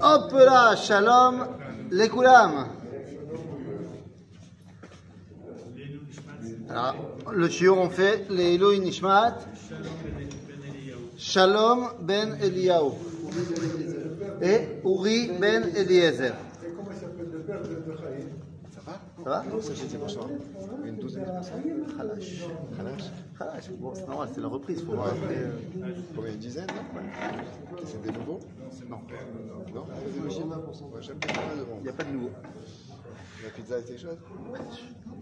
Hop là, shalom, les koulam. Alors, le shiur, on fait les Elohim Nishmat. Shalom ben Eliyahu. Et Uri ben Eliezer. Comment il s'appelle le père de, Chaim Ça va? Ça. Une douzaine de personnes. Khalash. Bon, c'est normal, c'est la reprise. Faut voir. après, euh, combien une dizaine là C'est des nouveaux Non. Il n'y a pas de nouveau. La pizza était chaude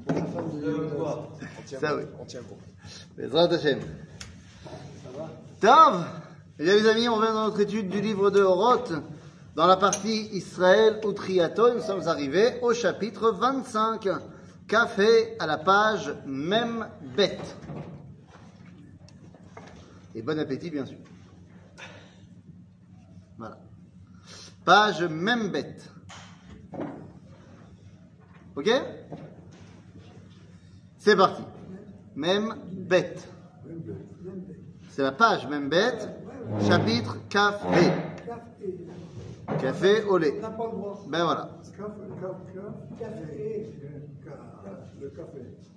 On tient Ça, oui. On tient bon. Bezrat Hashem. Tov Eh bien, les amis, on vient dans notre étude du livre de Horoth, dans la partie Israël ou Triato, nous sommes arrivés au chapitre 25, café à la page même bête. Et bon appétit, bien sûr. Voilà. Page même bête. Ok? C'est parti. Même bête. C'est la page même bête, chapitre café. Café au lait. Ben voilà.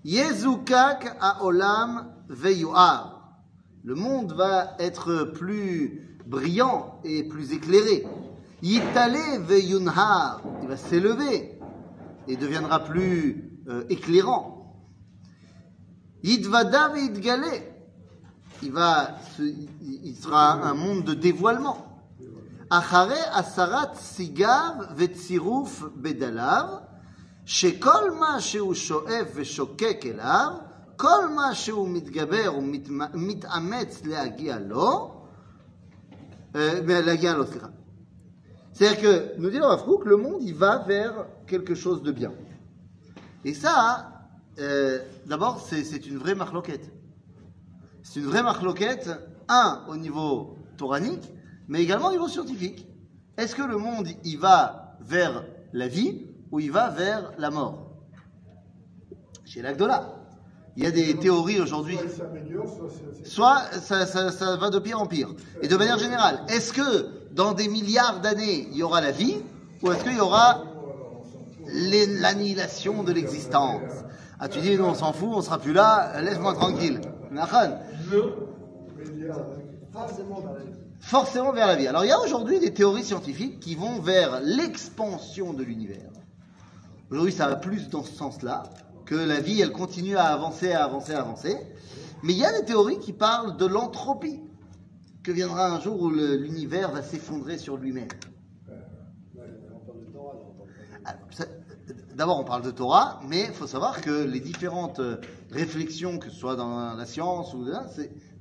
Yezukak Olam veyuar le monde va être plus brillant et plus éclairé. Yitale veyunhar, il va s'élever et deviendra plus euh, éclairant. Yitvada veyitgale, il va, il sera un monde de dévoilement. Achare asarat sigav vetziruf bedalav, shekol ma sheu shoef veshokek elav, כל מה שהוא מתגבר ומתאמץ להגיע לו, euh, mais להגיע לו, סליחה. C'est-à-dire que, nous dit le Rav Kook, le monde, il va vers quelque chose de bien. Et ça, euh, d'abord, c'est c'est une vraie marloquette. C'est une vraie marloquette, un, au niveau toranique, mais également au niveau scientifique. Est-ce que le monde, il va vers la vie ou il va vers la mort Chez l'Agdola. Il y a des théories aujourd'hui. Soit ça, ça- ça va de pire en pire. Et de manière générale, est-ce que dans des milliards d'années, il y aura la vie ou est-ce qu'il y aura l'annihilation de l'existence? Ah, tu dis, nous on s'en fout, on sera plus là, laisse-moi tranquille. Forcément vers la vie. Alors il y a aujourd'hui des théories scientifiques qui vont vers l'expansion de l'univers. Aujourd'hui, ça va plus dans ce sens-là, que la vie, elle continue à avancer, à avancer, à avancer. Mais il y a des théories qui parlent de l'entropie, que viendra un jour où l'univers va s'effondrer sur lui-même. Ça- D'abord, on parle de Torah, mais il faut savoir que les différentes euh, réflexions, que ce soit dans la science ou là,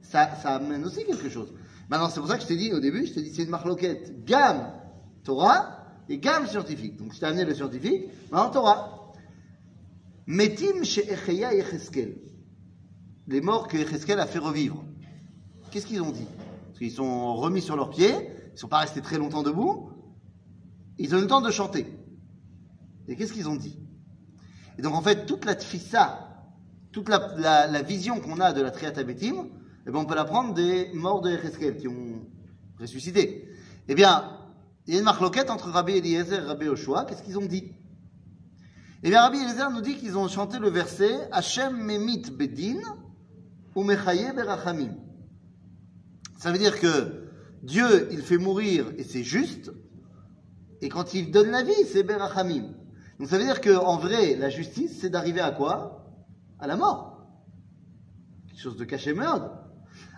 ça, ça amène aussi quelque chose. Maintenant, c'est pour ça que je t'ai dit au début, je t'ai dit c'est une marloquette gamme Torah et gamme scientifique. Donc, je t'ai amené le scientifique, maintenant Torah. Metim chez Echeya et Echeskel. Les morts que Echeskel a fait revivre. Qu'est-ce qu'ils ont dit? Parce qu'ils sont remis sur leurs pieds, ils ne sont pas restés très longtemps debout, ils ont eu le temps de chanter. Et qu'est-ce qu'ils ont dit? Et donc en fait, toute la tfissa, toute la, vision qu'on a de la Triat Abetim, eh ben, on peut la prendre des morts de Echeskel qui ont ressuscité. Eh bien, il y a une marloquette entre Rabbi Eliezer et Rabbi Oshua. Qu'est-ce qu'ils ont dit? Eh bien, Rabbi Eliezer nous dit qu'ils ont chanté le verset Hashem memit bedin ou mechaye berachamim. Ça veut dire que Dieu, il fait mourir et c'est juste, et quand il donne la vie, c'est berachamim. Donc ça veut dire qu'en vrai, la justice, c'est d'arriver à quoi? À la mort. Quelque chose de caché meurtre.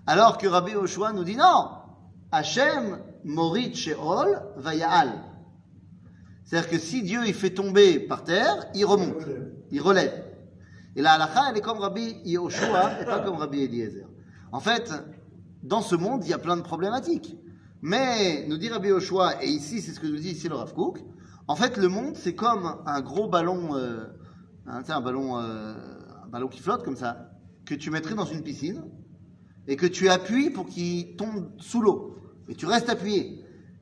Alors que Rabbi Oshua nous dit non. Hachem morit sheol vayal. C'est-à-dire que si Dieu il fait tomber par terre, il remonte, il relève. Et la halakha, elle est comme Rabbi Yoshua et pas comme Rabbi Eliezer. En fait, dans ce monde, il y a plein de problématiques. Mais, nous dit Rabbi Yoshua, et ici, c'est ce que nous dit ici le Rav Kook, en fait, le monde, c'est comme un gros ballon, euh, hein, un ballon, euh, un ballon qui flotte comme ça, que tu mettrais dans une piscine, et que tu appuies pour qu'il tombe sous l'eau. Et tu restes appuyé.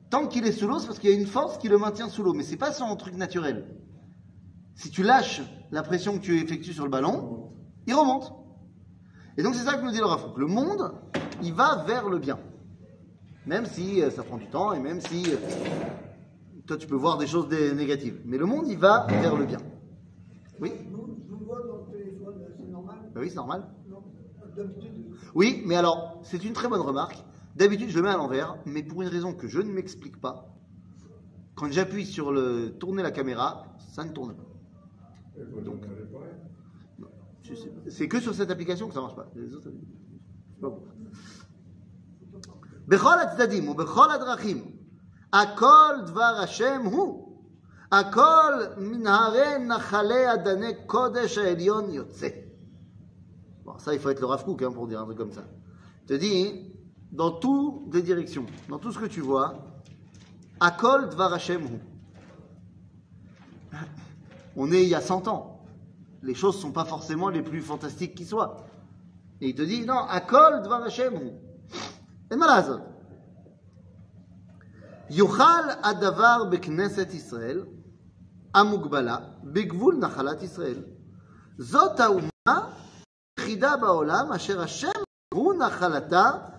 Tant qu'il est sous l'eau, c'est parce qu'il y a une force qui le maintient sous l'eau. Mais c'est pas son truc naturel. Si tu lâches la pression que tu effectues sur le ballon, il remonte. Et donc c'est ça que nous dit le Rafouk. Le monde, il va vers le bien. Même si euh, ça prend du temps et même si euh, toi tu peux voir des choses négatives. Mais le monde, il va vers le bien. Oui? Nous, je vous vois dans le téléphone, c'est normal? Bah Oui, c'est normal. Oui, mais alors, c'est une très bonne remarque. D'habitude, je le mets à l'envers, mais pour une raison que je ne m'explique pas, quand j'appuie sur le tourner la caméra, ça ne tourne pas. Il faut donc réparer. Je sais- C'est que sur cette application que ça marche pas. Les autres, je sais pas pourquoi. בכל הצדדים ובכל הדרכים, הכל דבר השם הוא. הכל מנהרי נחלי אדני קודש העליון יוצא. Bon, ça, il faut être le Rav Kook, hein, pour dire un truc comme ça. Il te dit, dans toutes les directions, dans tout ce que tu vois, Akol Dvar On est il y a 100 ans. Les choses ne sont pas forcément les plus fantastiques qui soient. Et il te dit, non, Akol Dvar Et malazot. Yochal Adavar Bekneset Israël, Amugbala, Begvul Nachalat Israël. Zot Chida Baolam, Asher Hashem, Ru Nachalata,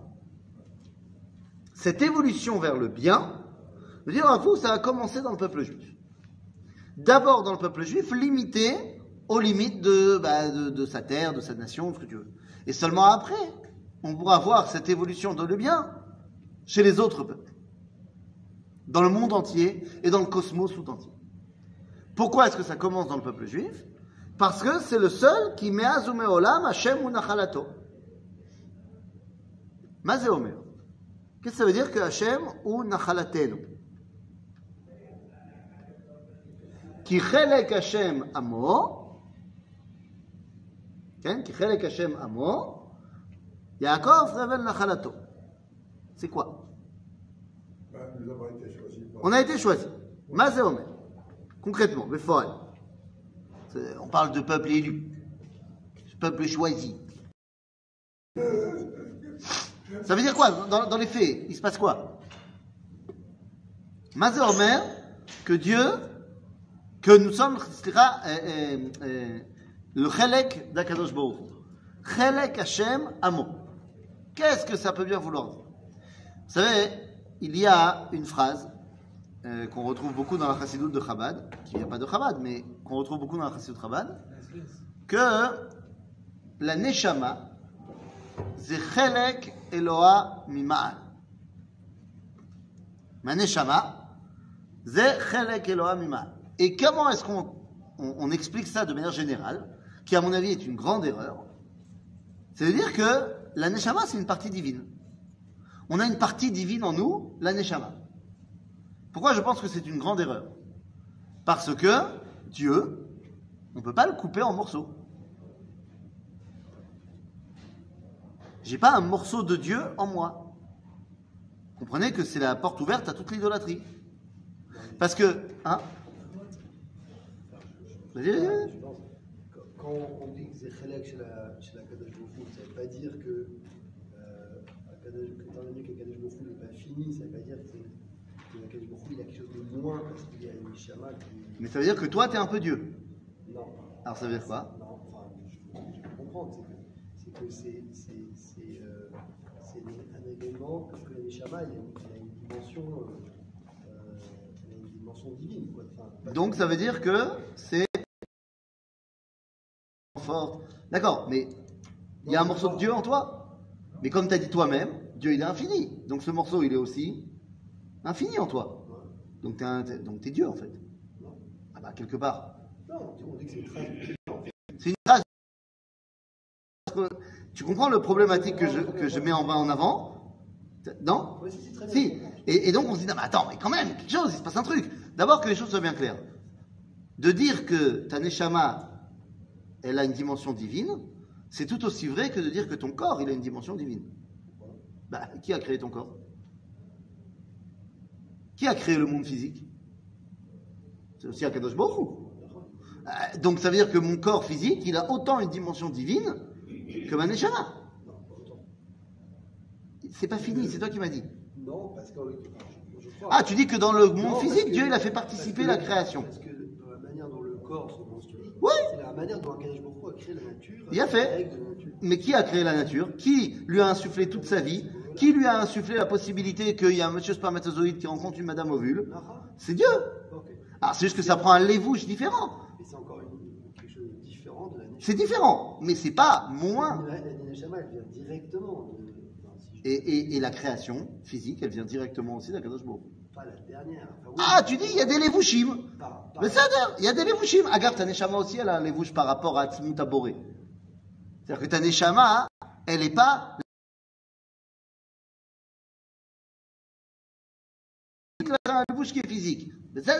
Cette évolution vers le bien, veux dire, à vous, ça a commencé dans le peuple juif. D'abord dans le peuple juif, limité aux limites de, bah, de, sa terre, de sa nation, ce que tu veux. Et seulement après, on pourra voir cette évolution dans le bien chez les autres peuples, dans le monde entier et dans le cosmos tout entier. Pourquoi est-ce que ça commence dans le peuple juif? Parce que c'est le seul qui met olam Hashem ou nachalato. Mazé Omer. Qu'est-ce que ça veut dire que Hachem ou Nachalatenu Qui chelek Hachem amo. Qui chelek Hachem amo. Yaakov révèle Nachalato. C'est quoi? On a été choisi. Mazé Concrètement, mais On parle de peuple élu. Peuple choisi. Ça veut dire quoi dans, les faits, il se passe quoi? Mazé Omer, que Dieu, que nous sommes, le Chelek d'Akadosh Baruch. Chelek Hashem Amo. Qu'est-ce que ça peut bien vouloir dire? Vous savez, il y a une phrase euh, qu'on retrouve beaucoup dans la chassidoute de Chabad, qui vient pas de Chabad, mais qu'on retrouve beaucoup dans la chassidoute de Chabad, que la Neshama, c'est Chelek Eloha mima'al. Ma neshama, c'est chelek Eloha mima'al. Et comment est-ce qu'on on, on explique ça de manière générale, qui à mon avis est une grande erreur? C'est-à-dire que la neshama, c'est une partie divine. On a une partie divine en nous, la neshama. Pourquoi je pense que c'est une grande erreur? Parce que Dieu, on ne peut pas le couper en morceaux. J'ai pas un morceau de Dieu en moi. Comprenez que c'est la porte ouverte à toute l'idolâtrie. Parce que, hein quand- on dit que c'est Chelek chez la, chez la Kadosh ça ne veut pas dire que, euh, étant donné que Kadosh Baruch Hu n'est pas fini, ça ne veut pas dire que, que Kadosh Hu, il a quelque chose de moins parce qu'il y a une Neshama qui. Mais ça veut dire que toi, tu es un peu Dieu. Non. Alors ça veut dire quoi? Non, enfin, je, je peux comprendre. C'est que c'est que euh, un élément que la Neshama, il y a une, il y a une dimension. euh, euh, y a une dimension divine. Quoi. Enfin, pas- Donc ça veut dire que c'est fort. D'accord, mais il y a un morceau de Dieu en toi? Mais comme tu as dit toi-même, Dieu il est infini. Donc ce morceau il est aussi infini en toi. Donc tu es, Dieu en fait. Ah bah quelque part. Non, on dit que c'est une phrase. C'est une phrase. Tu comprends le problématique que je, que je mets en, en avant? Non? Oui, si, si, très bien. Et, et donc on se dit, non mais attends, mais quand même, quelque chose, il se passe un truc. D'abord que les choses soient bien claires. De dire que ta neshama, elle a une dimension divine, c'est tout aussi vrai que de dire que ton corps, il a une dimension divine. Bah, qui a créé ton corps? Qui a créé le monde physique? C'est aussi Akadosh Baruch. Euh, Donc ça veut dire que mon corps physique, il a autant une dimension divine que ma neshama. C'est pas fini, c'est toi qui m'as dit. Non, parce que je crois. Ah, tu dis que dans le monde physique, que- Dieu, il a fait participer la création. Parce que dans la manière dont le corps se construit, Oui. c'est la manière dont Akadosh Baruch Hu a créé la nature. Il a fait. Mais qui a créé la nature? Qui lui a insufflé toute sa vie? Qui lui a insufflé la possibilité qu'il y a un monsieur spermatozoïde qui rencontre une madame ovule? C'est Dieu. Alors c'est juste que ça prend un lévouche différent. Mais c'est encore une- quelque chose de différent de la nature. C'est différent, mais c'est pas moins. Directement Et, et- et la création physique, elle vient directement aussi d'Akadosh Baruch. Pas la dernière. Enfin, oui, Ah, tu dis, il y a des par- Mais ça, il y a des lévouchim. Agar, ta neshama aussi, elle a un lévouche par rapport à Tzmut Aboré. C'est-à-dire que ta neshama, elle n'est pas un lévouche qui est physique. Mais ça.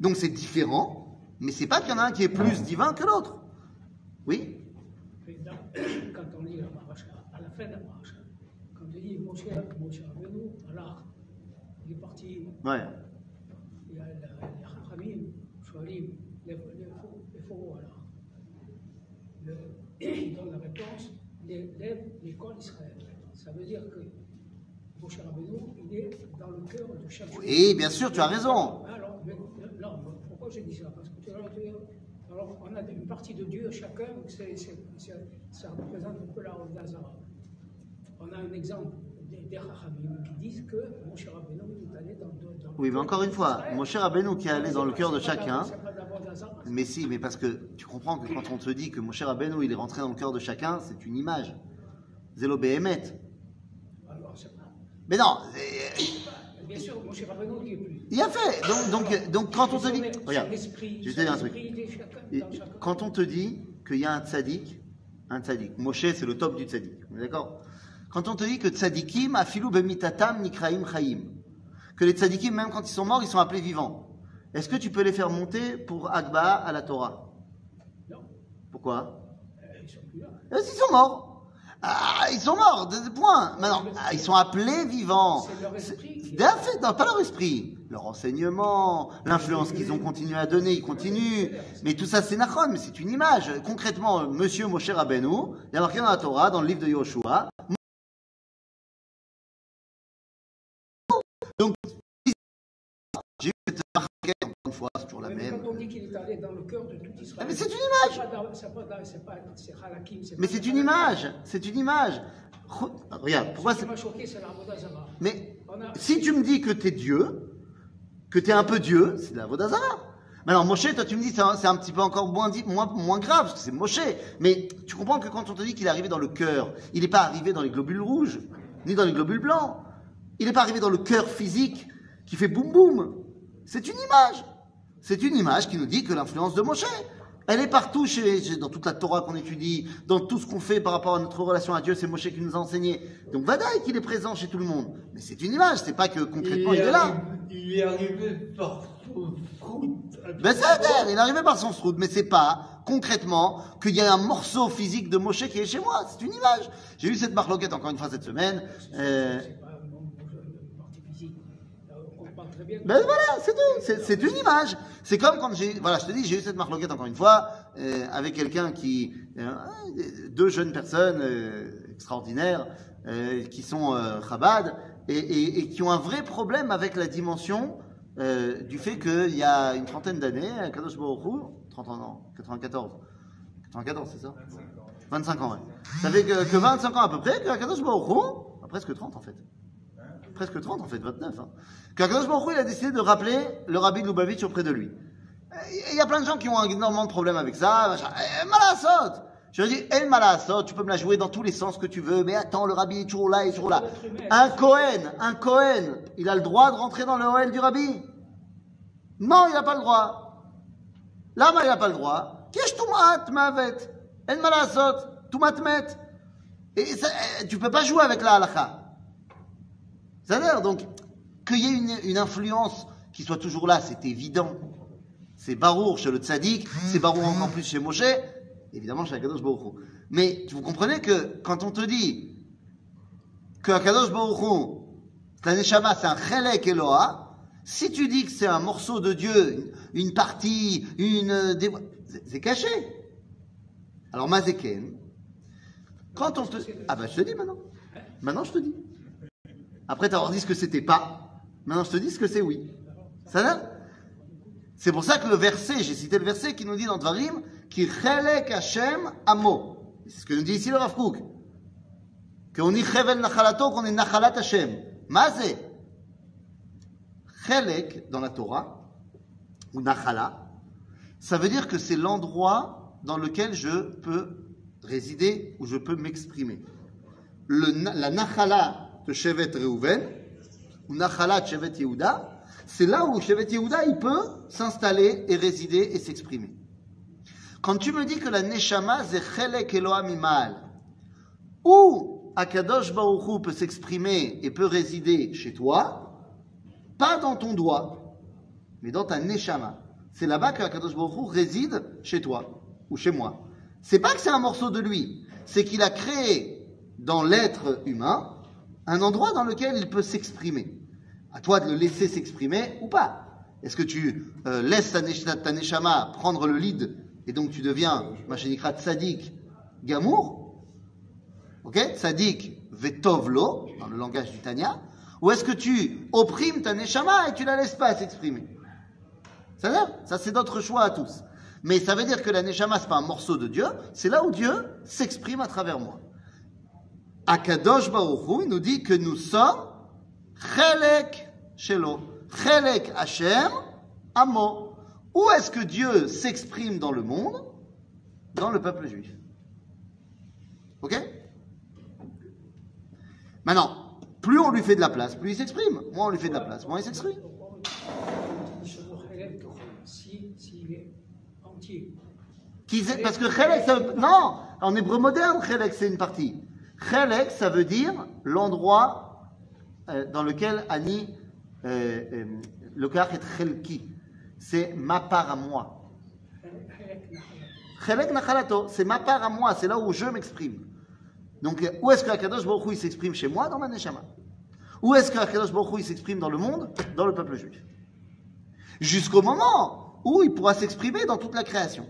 Donc c'est différent, mais c'est pas qu'il y en a un qui est plus divin que l'autre. Oui Président, quand on lit la paracha, à la fin de la paracha, quand on dit Moshe, Moshe Rabbeinu, alors, il est parti, Ouais. il y a les Chachamim, Shoalim, les faux, les faux, alors. Le- Il donne la réponse, les- lève l'école d'Israël. Ça veut dire que Moshe Rabbeinu, il est dans le cœur de chaque. Oui, bien sûr, tu as raison. Alors, mais, non, pourquoi je dis ça? Parce que tu tu- alors, on a une partie de Dieu, chacun, ça représente un peu la Haute d'Azara. On a un exemple des, des qui disent que Moshe Rabbeinu est allé dans, dans, dans Oui, mais encore une fois, Moshe Rabbeinu qui est allé dans le cœur de chacun. Mais si, mais parce que tu comprends que quand on te dit que Moshe Rabbeinu il est rentré dans le cœur de chacun, c'est une image. Zélo Behemet. Mais non, Bien sûr, Rabbeinu est plus. Il a fait. Donc, donc, donc quand on te dit, regarde, je te dire un truc. Quand on te dit qu'il y a un tzaddik, un tzaddik, Moshe c'est le top du tzaddik, d'accord? Quand on te dit que tzaddikim afilou bemitatam nikraim chaim, que les tzaddikim même quand ils sont morts ils sont appelés vivants, est-ce que tu peux les faire monter pour Agba à la Torah? Non, Pourquoi? Euh, ils sont plus là. Parce qu'ils sont morts. Ah, ils sont morts, de- point. Maintenant, ah, ils sont appelés vivants. C'est leur esprit qui- D'un fait, non, pas leur esprit. Leur enseignement, l'influence qu'ils ont continué à donner, ils continuent. Mais tout ça, c'est nachon, mais c'est une image. Concrètement, Monsieur Moshe Rabbeinu, il y a marqué dans la Torah, dans le livre de Yoshua. Quand on dit qu'il est allé dans le cœur de tout Israël. Ah, mais c'est une image. Mais c'est une image, c'est une image. Re- Regarde, pourquoi Ce c'est... Mais si tu me dis que t'es Dieu, que t'es un peu Dieu, c'est de la Vodazara. Mais alors Moshe, toi tu me dis c'est un, c'est un petit peu encore moins, moins grave, parce que c'est Moshe. Mais tu comprends que quand on te dit qu'il est arrivé dans le cœur, il n'est pas arrivé dans les globules rouges, ni dans les globules blancs. Il n'est pas arrivé dans le cœur physique qui fait boum boum. C'est une image. C'est une image qui nous dit que l'influence de Moshe, elle est partout chez, dans toute la Torah qu'on étudie, dans tout ce qu'on fait par rapport à notre relation à Dieu, c'est Moshe qui nous a enseigné. Donc Vadaï qu'il est présent chez tout le monde. Mais c'est une image, c'est pas que concrètement il, est là. Il est arrivé par son. Ben il est arrivé par son sroud, mais c'est pas concrètement qu'il y a un morceau physique de Moshe qui est chez moi. C'est une image. J'ai eu cette marloquette encore une fois cette semaine. Euh, C'est pas un nombre de partie physique. Euh, On comprend très bien. Ben voilà, c'est tout. C'est, une image. C'est comme quand j'ai, voilà, je te dis, j'ai eu cette marloquette encore une fois euh, avec quelqu'un qui, euh, deux jeunes personnes euh, extraordinaires qui sont Chabad et, et- et qui ont un vrai problème avec la dimension du fait qu'il y a une trentaine d'années, à Kadosh Baruch Hu, 30 ans, non, 94, 94, c'est ça? 25 ans, ouais. Ça fait que, que 25 ans à peu près que Kadosh Baruch Hu, presque 30 en fait presque 30 en fait, 29. Hein. Qu'Akadosh Baruch il a décidé de rappeler le rabbi de Lubavitch auprès de lui. Il y a plein de gens qui ont énormément de problèmes avec ça. machin. Eh, Malasot Je lui dis, El Malasot, tu peux me la jouer dans tous les sens que tu veux, mais attends, le rabbi est toujours là, il est toujours là. Un Cohen, un Cohen, il a le droit de rentrer dans le OL du rabbi? Non, il n'a pas le droit. Lama, il n'a pas le droit. Qu'est-ce que mavet El Malasot, tu. Et ça, eh, tu peux pas jouer avec la halakha. Donc, qu'il y ait une, une influence qui soit toujours là, c'est évident. C'est Barour chez le tzaddik, c'est Barour encore plus chez Moshe, évidemment chez Akadosh Baruch Hu. Mais vous comprenez que quand on te dit que Akadosh Baruch Hu, La Neshama, c'est un Chelek Eloha. Si tu dis que c'est un morceau de Dieu, une, partie, une, c'est caché. Alors, Mazeken, quand on te, ah ben, je te dis maintenant. Maintenant, je te dis. Après t'avoir dit ce que c'était pas, maintenant je te dis ce que c'est oui. Ça va? C'est pour ça que le verset, j'ai cité le verset qui nous dit dans Dvarim, qui chelek Hashem amo. C'est ce que nous dit ici le Rav Kook. Qu'on dit chevel nachalato, qu'on est nachalat Hashem. Mazé. Chelek dans la Torah, ou nachala, ça veut dire que c'est l'endroit dans lequel je peux résider, où je peux m'exprimer. La nachala de Shevet Reuven, ou nachala de Shevet Yehuda, c'est là où Shevet Yehuda, il peut s'installer et résider et s'exprimer. Quand tu me dis que la neshama, c'est chelek imal, où Akadosh Baruch peut s'exprimer et peut résider chez toi, pas dans ton doigt, mais dans ta neshama. C'est là-bas que Akadosh Baruch réside chez toi ou chez moi. C'est pas que c'est un morceau de lui, c'est qu'il a créé dans l'être humain un endroit dans lequel il peut s'exprimer. À toi de le laisser s'exprimer ou pas. Est-ce que tu euh, laisses ta, nesh- ta neshama prendre le lead et donc tu deviens, machénikrat tzadik, gamour? Ok? Tzadik vetovlo, dans le langage du Tanya. Ou est-ce que tu opprimes ta neshama et tu la laisses pas s'exprimer? Ça Ça, c'est notre choix à tous. Mais ça veut dire que la neshama, c'est pas un morceau de Dieu, c'est là où Dieu s'exprime à travers moi. Akadosh Baruch Hu, il nous dit que nous sommes Chelek Shelo, Chelek Hashem, Amo. Où est-ce que Dieu s'exprime dans le monde? Dans le peuple juif. Ok? Maintenant, plus on lui fait de la place, plus il s'exprime. Moins on lui fait de la place, moins il s'exprime. Parce que Chelek, non, en hébreu moderne, Chelek, c'est une partie. Chelek, ça veut dire l'endroit euh, dans lequel Ani, euh, euh, le kach est Chelki. C'est ma part à moi. Chelek Nachalato, c'est ma part à moi, c'est là où je m'exprime. Donc, où est-ce que Akadosh Baruch s'exprime chez moi Dans ma Neshama? Où est-ce que Akadosh Baruch s'exprime dans le monde Dans le peuple juif? Jusqu'au moment où il pourra s'exprimer dans toute la création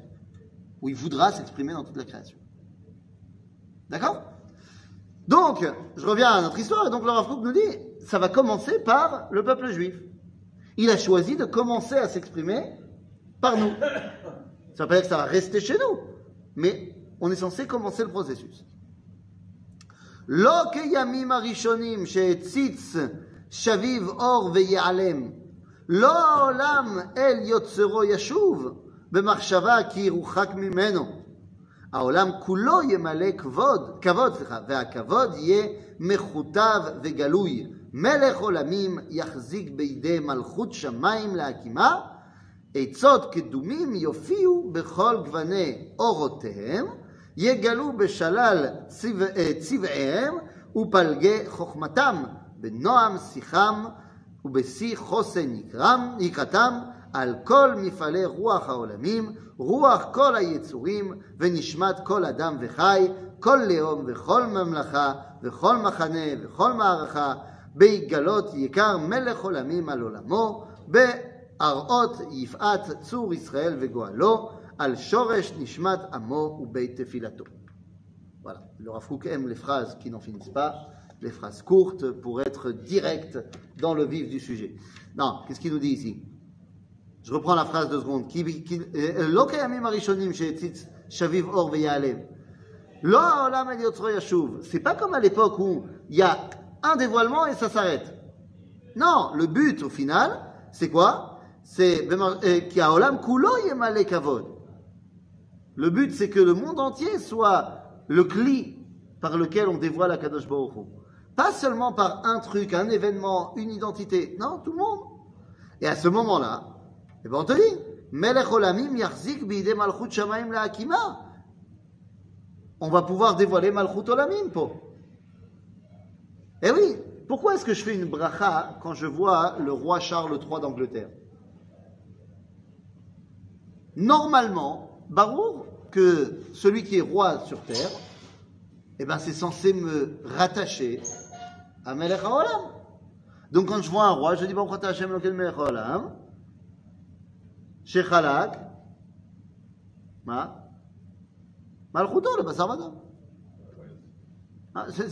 où il voudra s'exprimer dans toute la création. D'accord? Donc, je reviens à notre histoire, et donc le Rav Kook nous dit, ça va commencer par le peuple juif. Il a choisi de commencer à s'exprimer par nous. Ça veut pas dire que ça va rester chez nous, mais on est censé commencer le processus. לא כימים הראשונים שהציץ שביב אור ויעלם. לא העולם אל יוצרו ישוב, במחשבה כי ירוחק ממנו. העולם כולו ימלא כבוד, כבוד, סליחה, והכבוד יהיה מחוטב וגלוי. מלך עולמים יחזיק בידי מלכות שמיים להקימה, עצות קדומים יופיעו בכל גווני אורותיהם, יגלו בשלל צבע, אה, צבעיהם ופלגי חוכמתם, בנועם שיחם ובשיא חוסן יקרם, יקרתם, על כל מפעלי רוח העולמים, רוח כל היצורים, ונשמת כל אדם וחי, כל לאום וכל ממלכה, וכל מחנה וכל מערכה, ביגלות יקר מלך עולמים על עולמו, בהראות יפעת צור ישראל וגואלו, על שורש נשמת עמו ובית תפילתו. Voilà, le Rav Kook aime les phrases qui n'en finissent pas, les phrases courtes pour être direct dans le vif du sujet. Non, qu'est-ce qu'il nous dit ici Je reprends la phrase deux secondes. Qui- qui- euh, לא קיימים הראשונים שהציץ שביב אור ויעלם. לא העולם אל יוצרו ישוב. C'est pas comme à l'époque où il y a un dévoilement et ça s'arrête. Non, le but au final, c'est quoi C'est euh, qui a olam kulo yemale kavod. Le but, c'est que le monde entier soit le cli par lequel on dévoile la Kadosh Baruch Hu. Pas seulement par un truc, un événement, une identité. Non, tout le monde. Et à ce moment-là, eh ben on te dit, yachzik bide malchut shamayim la'akima. On va pouvoir dévoiler malchut olamim. Eh oui, pourquoi est-ce que je fais une bracha quand je vois le roi Charles III d'Angleterre? Normalement, Barour, que celui qui est roi sur terre, eh ben c'est censé me rattacher à Melech HaOlam. Donc quand je vois un roi, je dis Baruch Hashem melech haolam, malchuto le basar vada. Ah, C'est.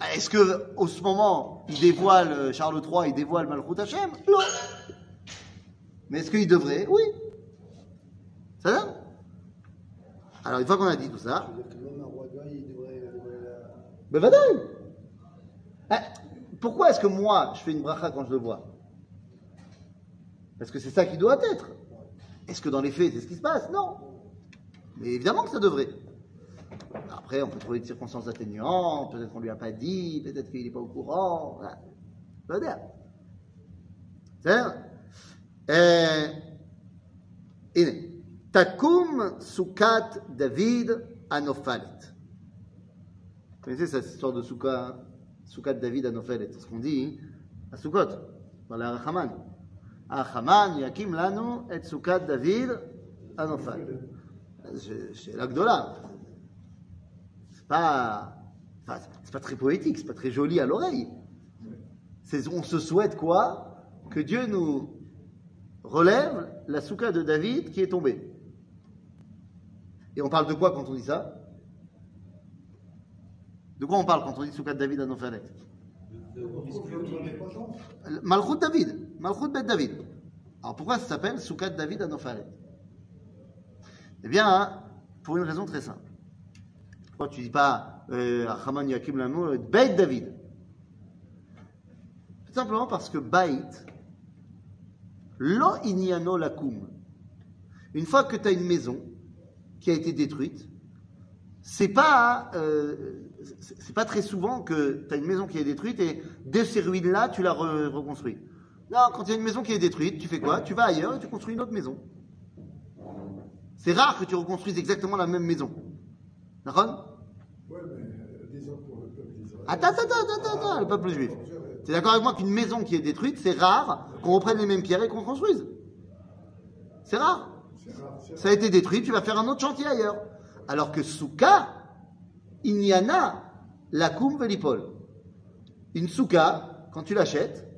Ah, Est-ce que au ce moment il dévoile euh, Charles III, il dévoile Malchut Hashem? Non. Mais est-ce qu'il devrait? Oui. Ça va? Alors une fois qu'on a dit tout ça, devrait. devrait la- ben vadaï. Ah, Pourquoi est-ce que moi je fais une bracha quand je le vois? Parce que c'est ça qui doit être? Est-ce que dans les faits, c'est ce qui se passe? Non. Mais évidemment que ça devrait. Après, on peut trouver des circonstances atténuantes, peut-être qu'on ne lui a pas dit, peut-être qu'il n'est pas au courant. Voilà. C'est euh, Takum Sukat David Anofalet. Vous connaissez cette histoire de Soukat, David Anofalet C'est ce qu'on dit hein à Soukot, dans la Rahaman. Yakim Lanu, et Souka de David à Nophelet. C'est pas, c'est pas très poétique, c'est pas très joli à l'oreille. On se souhaite quoi Que Dieu nous relève la Souka de David qui est tombée. Et on parle de quoi quand on dit ça de quoi on parle quand on dit Soukat David à Malchut David, Malchut Bet David. Alors pourquoi ça s'appelle Soukat David à Nophalet? Eh bien, pour une raison très simple. Pourquoi tu dis pas euh, Achaman Yakim Lamo Beit David? Tout simplement parce que Beit, lo inyano lakum. Une fois que tu as une maison qui a été détruite, c'est pas, euh, c'est pas très souvent que tu as une maison qui est détruite et de ces ruines-là, tu la re- reconstruis. Non, quand il y a une maison qui est détruite, tu fais quoi? Tu vas ailleurs et tu construis une autre maison. C'est rare que tu reconstruises exactement la même maison. D'accord? Oui, mais euh, disons pour le peuple d'Israël. Attends, attends, attends, attends, attends, le peuple juif. Tu es d'accord avec moi qu'une maison qui est détruite, c'est rare qu'on reprenne les mêmes pierres et qu'on construise? C'est rare. Ça a été détruit, tu vas faire un autre chantier ailleurs. Alors que Souka, Inyana, Lakum Velipol. Une Souka, quand tu l'achètes,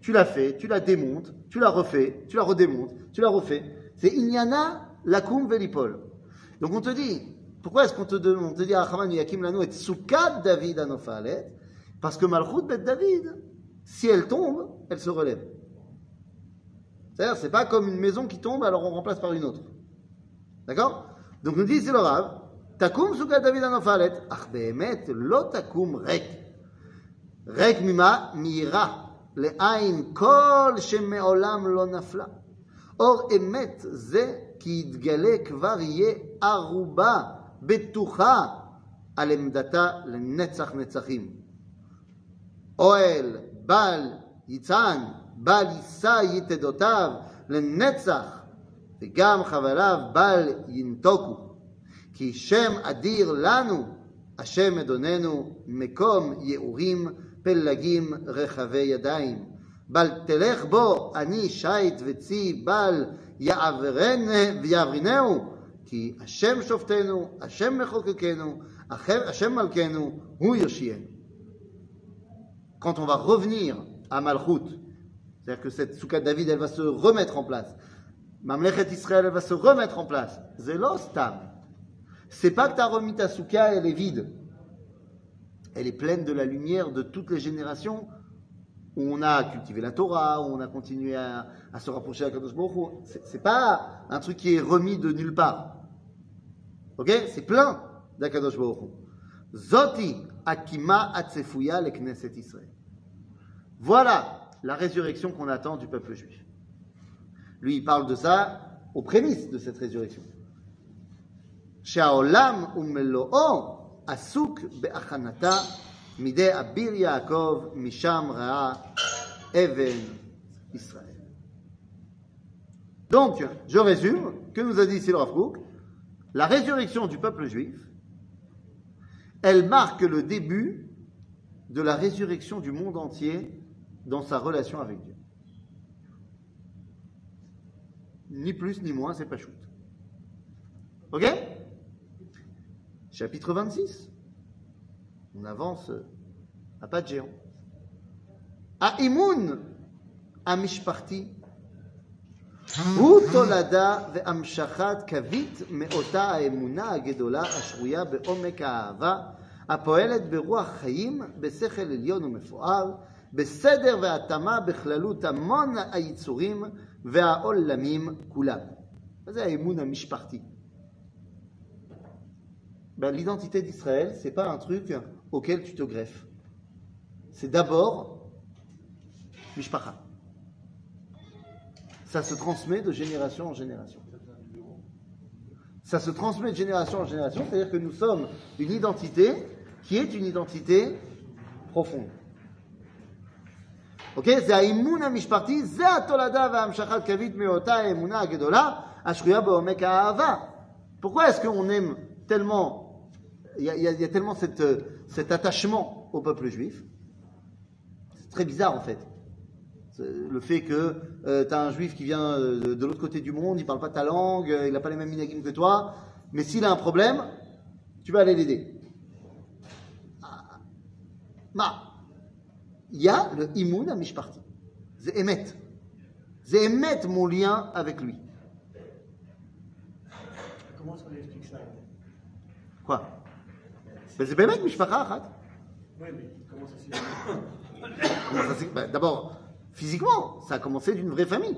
tu la fais, tu la démontes, tu la refais, tu la redémontes, tu la refais. C'est Inyana, Lakum Velipol. Donc on te dit, pourquoi est-ce qu'on te, demande- on te dit Achaman Yakim Lano et Souka David Anofalet? Parce que Malchut Bet David, si elle tombe, elle se relève. C'est-à-dire, c'est pas comme une maison qui tombe, alors on remplace par une autre. D'accord? Donc nous dit, c'est le Takum Souka David Anofalet, Ach Behemet, Lo Takum Rek. Rek Mima, Mira, לעין כל שמעולם לא נפלה. אור אמת זה כי יתגלה כבר יהיה ערובה בטוחה על עמדתה לנצח נצחים. אוהל בל יצען, בל יישא יתדותיו לנצח, וגם חבריו בל ינתוקו. כי שם אדיר לנו, השם אדוננו, מקום יעורים, פלגים רחבי ידיים. בל תלך בו אני שיט וצי, בל יעברן- ויעברינהו, כי השם שופטנו, השם מחוקקנו, השם מלכנו, הוא יושיענו. Quand on va revenir à Malchut, c'est-à-dire que cette Soukat David, elle va se remettre en place. Mamlechet Israël, elle va se remettre en place. Zelostam. C'est pas que tu as remis ta Souka, elle est vide. elle est pleine de la lumière de toutes les générations où on a cultivé la Torah, où on a continué à, se rapprocher à Kadosh Baruch Hu. C'est, pas un truc qui est remis de nulle part. Ok? C'est plein d'Akadosh Baruch Hu. Zoti akima atsefuya le Knesset Israël. Voilà la résurrection qu'on attend du peuple juif. Lui, il parle de ça aux prémices de cette résurrection. Shaolam umelo'o עסוק בהכנתה מידי אביר יעקב, משם ראה אבן ישראל. Donc, je résume, que nous a dit ici le Rav Kook, la résurrection du peuple juif, elle marque le début de la résurrection du monde entier dans sa relation avec Dieu. Ni plus ni moins, c'est pas shoot. Ok Chapitre 26. On avance à pas de géant. האימון המשפחתי הוא תולדה והמשכת קווית מאותה האמונה הגדולה השרויה בעומק האהבה, הפועלת ברוח חיים, בשכל עליון ומפואר, בסדר והתאמה בכללות המון היצורים והעולמים כולם. מה זה האמון המשפחתי? Ben, L'identité d'Israël, c'est pas un truc auquel tu te greffes. C'est d'abord mishpacha. Ça se transmet de génération en génération. Ça se transmet de génération en génération, c'est-à-dire que nous sommes une identité qui est une identité profonde. אוקיי? זה האימון המשפחתי, זה התולדה והמשכת קווית מאותה האמונה הגדולה השרויה בעומק האהבה. Pourquoi est-ce qu'on aime tellement, il y a, y y tellement cette, euh, cet attachement au peuple juif C'est très bizarre en fait. Le fait que tu as un juif qui vient euh, de, de l'autre côté du monde, il parle pas ta langue, euh, il n'a pas les mêmes minagim que toi, mais s'il a un problème, tu vas aller l'aider. Ah. Ma, il y a le imoun à mishparti. C'est émet. C'est émet mon lien avec lui. Comment est-ce qu'on explique ça Quoi? C'est bémet mishpacha achat. Oui, mais comment ça s'est fait? Comment ça s'est- ben, D'abord, physiquement, ça a commencé d'une vraie famille.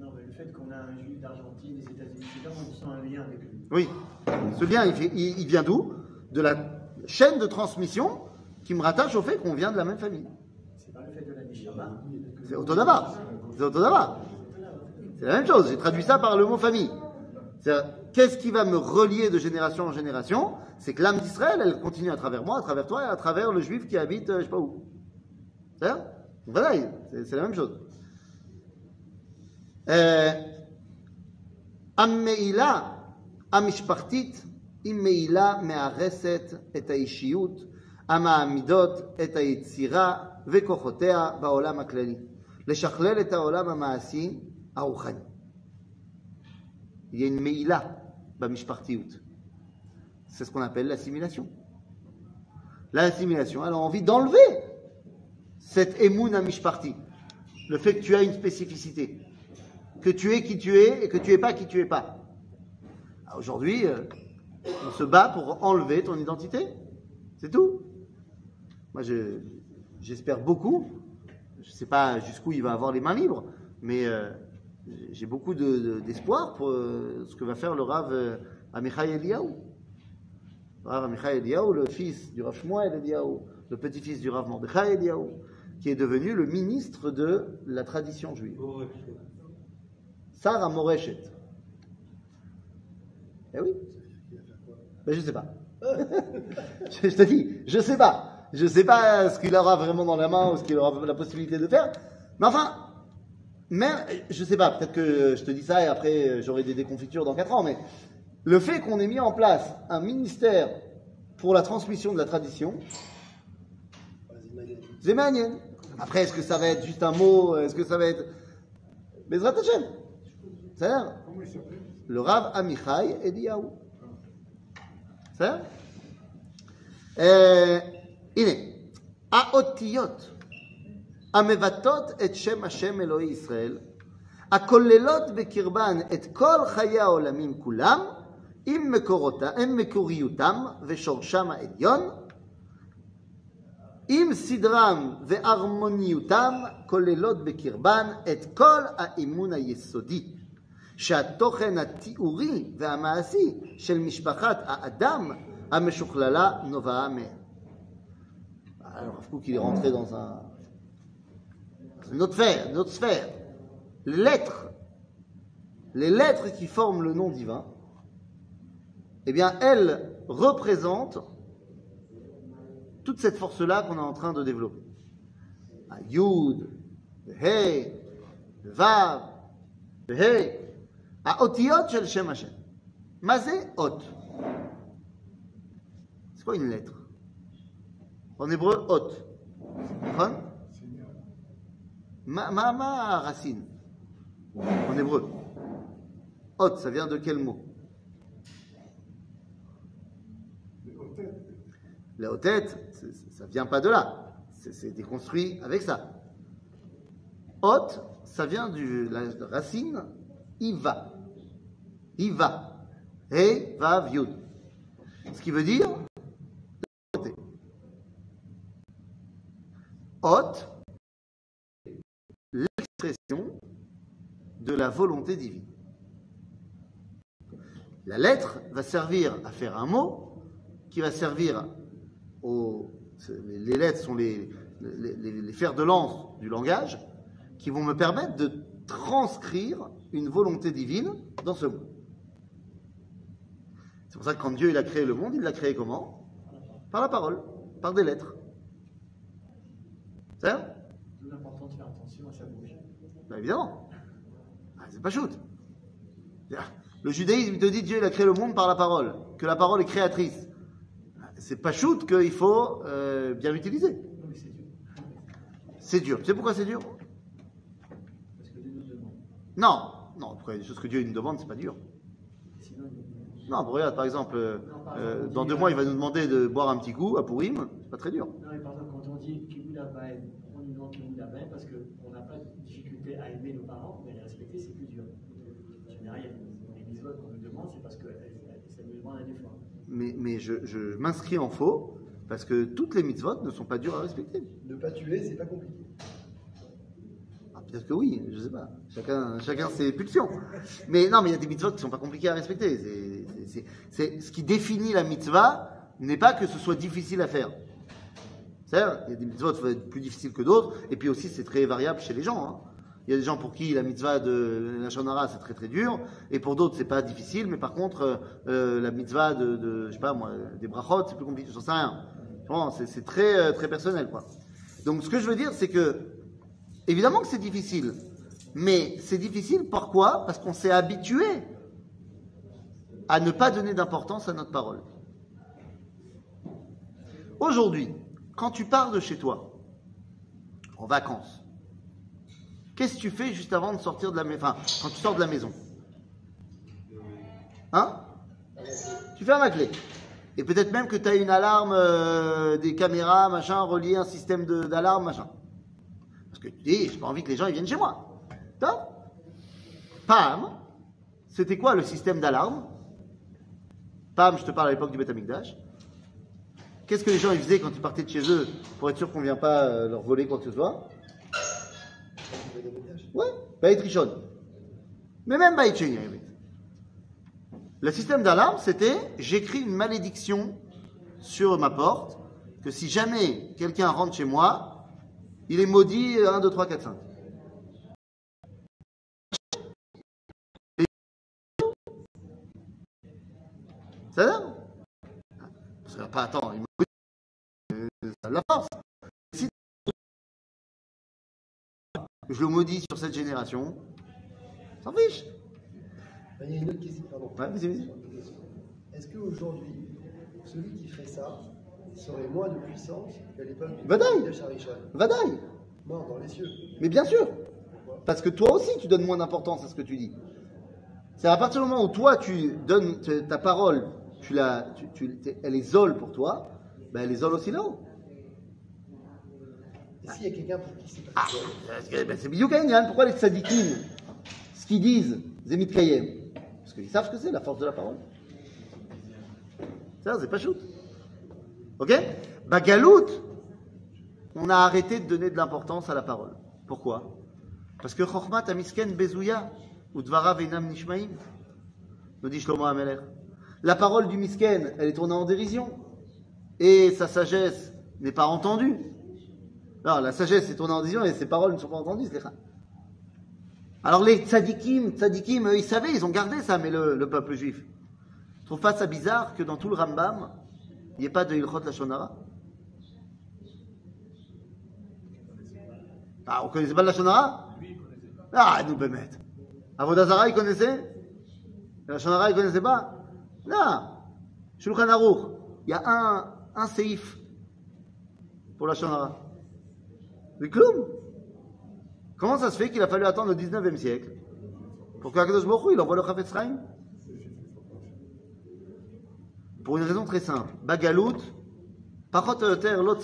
Non, mais le fait qu'on a un juif d'Argentine, des États-Unis, etc., on sent un lien avec lui. Oui. Ce lien, il, vient d'où? De la chaîne de transmission qui me rattache au fait qu'on vient de la même famille. C'est pas le fait de la Neshama. C'est Otodava. C'est Otodava. C'est la même chose. J'ai traduit ça par le mot famille. C'est-à-dire, Qu'est-ce qui va me relier de génération en génération C'est que l'âme d'Israël, elle continue à travers moi, à travers toi et à travers le juif qui habite, euh, je sais pas où. C'est ça Voilà, c'est c'est la même chose. Euh, המעילה המשפחתית היא מעילה מארסת את האישיות המעמידות את היצירה וכוחותיה בעולם הכללי, לשכלל את העולם המעשי הרוחני. Il y c'est ce qu'on appelle l'assimilation. L'assimilation, elle a envie d'enlever cette émoun mishparti. Le fait que tu as une spécificité. Que tu es qui tu es et que tu es pas qui tu es pas. Ah, Aujourd'hui, euh, on se bat pour enlever ton identité. C'est tout. Moi, je- j'espère beaucoup. Je ne sais pas jusqu'où il va avoir les mains libres, mais euh, j'ai beaucoup de- de- d'espoir pour euh, ce que va faire le Rav euh, Amichai Eliyahu. Le Rav Amichai Eliyahu, le fils du Rav Shmuel Eliyahu, le petit-fils du Rav Mordechai Eliyahu, qui est devenu le ministre de la tradition juive. Sarah Moreshet. Eh oui. Ben, je sais pas. je, je te dis, je sais pas. Je sais pas ce qu'il aura vraiment dans la main ou ce qu'il aura la possibilité de faire. Mais enfin, mais, je sais pas, peut-être que je te dis ça et après euh, j'aurai des déconfitures dans 4 ans, mais le fait qu'on ait mis en place un ministère pour la transmission de la tradition, Zémanienne. Après, est-ce que ça va être juste un mot euh, Est-ce que ça va être. Mais Hashem? C'est-à-dire Le Rav Amichai Eliyahu. C'est-à-dire euh, Il est. Aotiot. המבטאות את שם השם אלוהי ישראל, הכוללות בקרבן את כל חיי העולמים כולם, עם, מקורותה, עם מקוריותם ושורשם העליון, עם סדרם והרמוניותם, כוללות בקרבן את כל האימון היסודי. שהתוכן התיאורי והמעשי של משפחת האדם המשוכללה נובעה מהם. Alors, Rav Kook, il est rentré dans un, notre sphère, notre sphère, les lettres, les lettres qui forment le nom divin, eh bien, elles représentent toute cette force-là qu'on est en train de développer. Ah, Yud, le He, Vav, He, à Otiot shel Shem Hashem. Mazé Ot. C'est quoi une lettre? En hébreu, Ot. Ma racine en hébreu. Hot, ça vient de quel mot? La tête, ça ne vient pas de là. C'est déconstruit avec ça. Hot, ça vient de la racine Iva. Iva. Et va viud. Ce qui veut dire Hot, de la volonté divine. La lettre va servir à faire un mot qui va servir aux. Les lettres sont les, les, fers de lance du langage qui vont me permettre de transcrire une volonté divine dans ce mot. C'est pour ça que quand Dieu il a créé le monde, il l'a créé comment? Par la parole, par des lettres. C'est l'importance de faire attention à Bah, évidemment. Ah, c'est pas shoot. Le judaïsme te dit Dieu il a créé le monde par la parole, que la parole est créatrice. C'est pas shoot qu'il faut euh, bien l'utiliser. C'est dur. C'est dur. Tu sais pourquoi c'est dur? Parce que Dieu nous demande. Non, non. Pourquoi des choses que Dieu nous demande, c'est pas dur. Non, regarde, par exemple, euh, euh, dans deux mois il va nous demander de boire un petit coup à Pourim, c'est pas très dur. Non, mais par exemple, quand on dit Kibou Labaï, on nous demande Kibou Labaï parce qu'on n'a pas de difficulté à aimer nos parents, mais les respecter, c'est plus dur. En général, il y a des mises qu'on nous demande, c'est parce que elles- ça nous demande un effort. Mais, mais je, je m'inscris en faux parce que toutes les mitzvot ne sont pas dures à respecter. Ne pas tuer, c'est pas compliqué. Ah, Peut-être que oui, je sais pas. Chacun, chacun ses pulsions. Mais non, mais il y a des mitzvot qui sont pas compliqués à respecter. C'est- c'est- c'est- c'est- ce qui définit la mitzvah n'est pas que ce soit difficile à faire. C'est-à-dire, il y a des mitzvot qui vont être plus difficiles que d'autres, et puis aussi c'est très variable chez les gens. hein. Il y a des gens pour qui la mitzvah de la shonara c'est très très dur, et pour d'autres c'est pas difficile, mais par contre euh, euh, la mitzvah de, je sais pas moi, des brachot c'est plus compliqué, j'en sais rien. Bon, c'est c'est très euh, très personnel quoi. Donc ce que je veux dire c'est que Évidemment que c'est difficile. Mais c'est difficile pourquoi? Parce qu'on s'est habitué à ne pas donner d'importance à notre parole. Aujourd'hui, quand tu pars de chez toi, en vacances, qu'est-ce que tu fais juste avant de sortir de la maison Enfin, quand tu sors de la maison? Hein? Tu fermes la clé. Et peut-être même que tu as une alarme, euh, des caméras, machin, relié à un système d'alarme, machin. Parce que tu dis, j'ai pas envie que les gens viennent chez moi. Top Pam, c'était quoi le système d'alarme? Pam, je te parle à l'époque du Beth Amikdash. Qu'est-ce que les gens ils faisaient quand ils partaient de chez eux pour être sûr qu'on ne vient pas euh, leur voler quoi que ce soit? Ouais, Baït Rishon. Mais même Baït Sheni. Le système d'alarme, c'était j'écris une malédiction sur ma porte que si jamais quelqu'un rentre chez moi, il est maudit 1, 2, 3, 4, 5. Ça va? Parce que, pas, attends, il maudit, euh, la force. Je le maudis sur cette génération, s'en fiche. Il y a une autre question, pardon. Ouais, vas-y, vas-y. Est-ce qu'aujourd'hui, celui qui ferait ça serait moins de puissance qu'à l'époque de Charishon Vadaï Non, dans les cieux. Mais bien sûr Parce que toi aussi, tu donnes moins d'importance à ce que tu dis. C'est à partir du moment où toi, tu donnes ta parole, tu la, tu, elle est zole pour toi, ben elle est zole aussi là-haut. S'il y a quelqu'un pour qui c'est pas Ah, ben, c'est Ainyan. Pourquoi les tzadikim, ce qu'ils disent, Zemit Kayem? Parce qu'ils savent ce que c'est, la force de la parole. Ça, c'est pas shoot. Ok? Bagalout, on a arrêté de donner de l'importance à la parole. Pourquoi? Parce que Chochmat Amisken Bezouya, ou Dvara Venam Nishmaim, nous dit Shlomo Ameler. La parole du Misken, elle est tournée en dérision. Et sa sagesse n'est pas entendue. Non, la sagesse est tournée en dérision et ses paroles ne sont pas entendues, c'est. Alors les tzadikim, tzadikim, ils savaient, ils ont gardé ça, mais le, le peuple juif. Je trouve pas ça bizarre que dans tout le Rambam, il n'y ait pas de Ilchot Lashonara Ah, on connaissait pas le Lashonara Ah, nous Bémet. Avodazara, il connaissait? La Lashonara, il connaissait pas? Non. Shulchan Aruch, il y a un, un séif pour la Lashonara. Comment ça se fait qu'il a fallu attendre le 19e siècle pour qu'Akadosh Baruch il envoie le Chafetz Pour une raison très simple. Bagalout, Pachot Yoter, Lot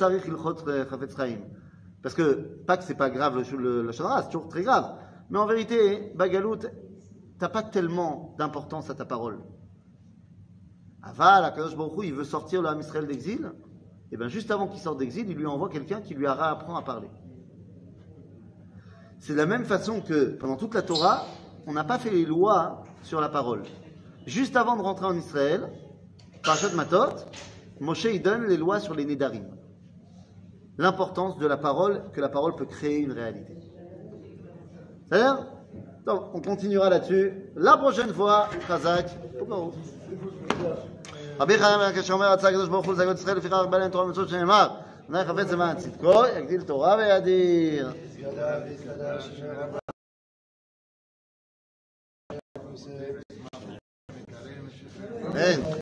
Parce que Pâques, c'est pas grave, le, le, c'est toujours très grave. Mais en vérité, Bagalout, t'as pas tellement d'importance à ta parole. Aval, Akadosh Baruch il veut sortir le Ham d'exil. Et bien juste avant qu'il sorte d'exil, il lui envoie quelqu'un qui lui apprend à parler. C'est de la même façon que pendant toute la Torah, on n'a pas fait les lois sur la parole. Juste avant de rentrer en Israël, par Matot, Moshe il donne les lois sur les Nédarim. L'importance de la parole, que la parole peut créer une réalité. C'est-à-dire Donc, on continuera là-dessus. La prochaine fois, Khazak, אדוני חפץ למען צדקו, יגדיל תורה וידיר. כן.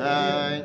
هاي